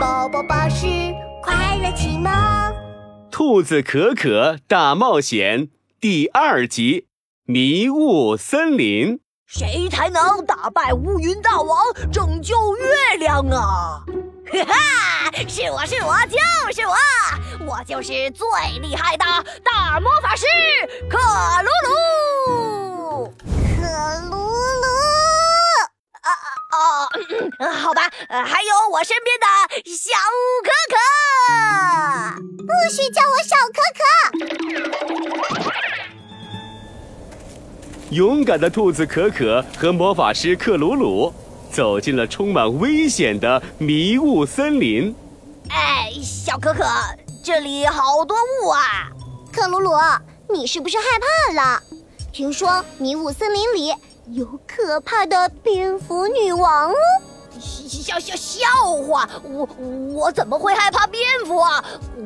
宝宝巴士快乐启蒙，《兔子可可大冒险》第二集：迷雾森林。谁才能打败乌云大王，拯救月亮啊？哈哈，是我是我就是我，我就是最厉害的大魔法师克鲁啊好吧，还有我身边的小可可，不许叫我小可可。勇敢的兔子可可和魔法师克鲁鲁走进了充满危险的迷雾森林。哎，小可可，这里好多雾啊！克鲁鲁，你是不是害怕了？听说迷雾森林里有可怕的蝙蝠女王哦！笑笑笑话，我我怎么会害怕蝙蝠啊？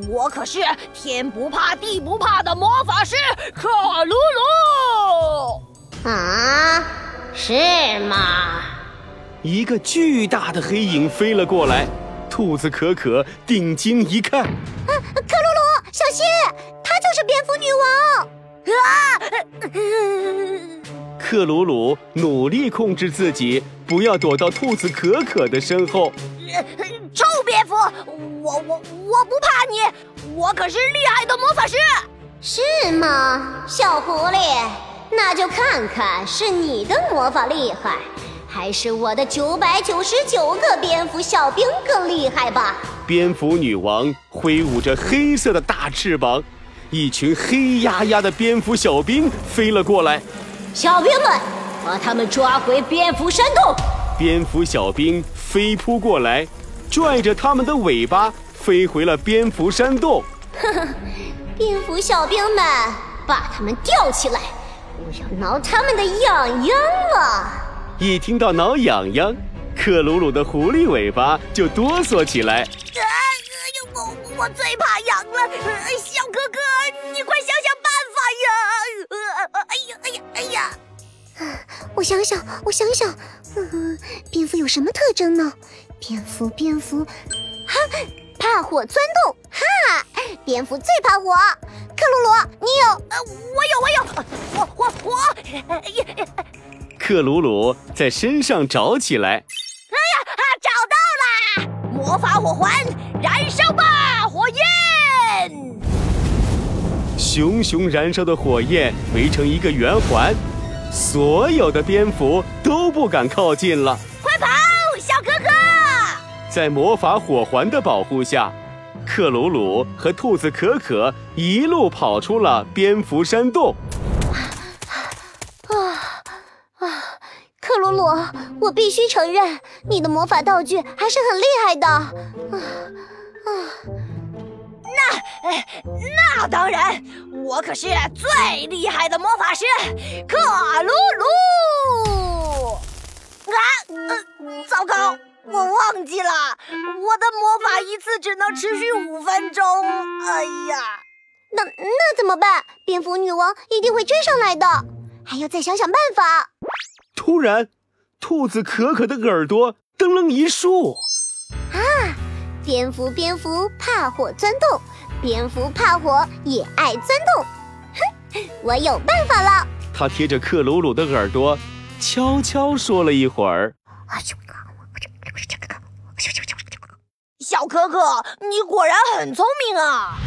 我可是天不怕地不怕的魔法师卡鲁鲁。啊，是吗？一个巨大的黑影飞了过来，兔子可可定睛一看，啊，克鲁鲁，小心，她就是蝙蝠女王！啊！克鲁鲁努力控制自己，不要躲到兔子可可的身后。臭蝙蝠，我我我不怕你，我可是厉害的魔法师。是吗，小狐狸？那就看看是你的魔法厉害，还是我的九百九十九个蝙蝠小兵更厉害吧！蝙蝠女王挥舞着黑色的大翅膀，一群黑压压的蝙蝠小兵飞了过来。小兵们，把他们抓回蝙蝠山洞！蝙蝠小兵飞扑过来，拽着他们的尾巴飞回了蝙蝠山洞。呵呵，蝙蝠小兵们，把他们吊起来！我要挠他们的痒痒了！一听到挠痒痒，克鲁鲁的狐狸尾巴就哆嗦起来。啊！我我最怕痒了，小哥哥，你快想想办法呀！哎呀哎呀！我想想，我想想，嗯，蝙蝠有什么特征呢？蝙蝠，蝙蝠，哈，怕火钻洞，哈，蝙蝠最怕火。克鲁鲁，你有？呃，我有，我有，我我我。克鲁鲁在身上找起来。哎呀，啊找到啦！魔法火环，燃烧吧，火焰！熊熊燃烧的火焰围成一个圆环，所有的蝙蝠都不敢靠近了。快跑，小哥哥！在魔法火环的保护下。克鲁鲁和兔子可可一路跑出了蝙蝠山洞。啊啊！克鲁鲁，我必须承认，你的魔法道具还是很厉害的。啊啊！那那当然，我可是最厉害的魔法师克鲁鲁。啊！呃，糟糕。我忘记了，我的魔法一次只能持续五分钟。哎呀，那那怎么办？蝙蝠女王一定会追上来的，还要再想想办法。突然，兔子可可的耳朵噔楞一竖。啊！蝙蝠蝙蝠怕火钻洞，蝙蝠怕火也爱钻洞。哼，我有办法了。他贴着克鲁鲁的耳朵，悄悄说了一会儿。小可可，你果然很聪明啊！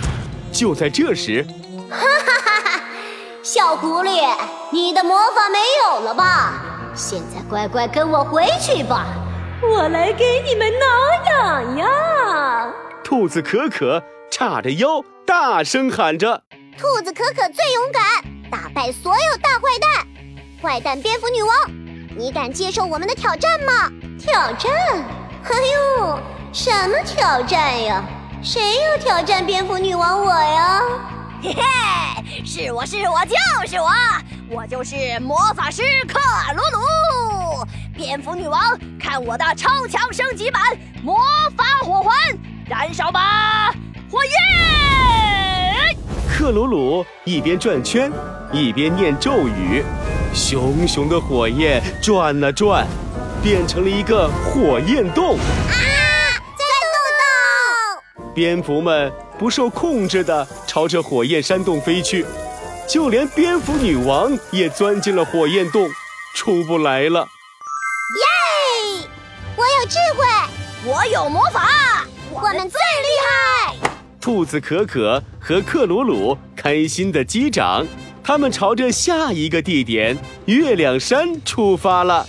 就在这时，哈哈哈哈！小狐狸，你的魔法没有了吧？现在乖乖跟我回去吧，我来给你们挠痒痒。兔子可可叉着腰，大声喊着：“兔子可可最勇敢，打败所有大坏蛋！坏蛋蝙蝠女王，你敢接受我们的挑战吗？挑战？哎呦！”什么挑战呀？谁要挑战蝙蝠女王我呀？嘿嘿，是我是我就是我，我就是魔法师克鲁鲁。蝙蝠女王，看我的超强升级版魔法火环，燃烧吧，火焰！克鲁鲁一边转圈，一边念咒语，熊熊的火焰转啊转，变成了一个火焰洞。啊！在洞洞蝙蝠们不受控制的朝着火焰山洞飞去，就连蝙蝠女王也钻进了火焰洞，出不来了。耶！我有智慧，我有魔法，我们最！兔子可可和克鲁鲁开心的击掌，他们朝着下一个地点——月亮山出发了。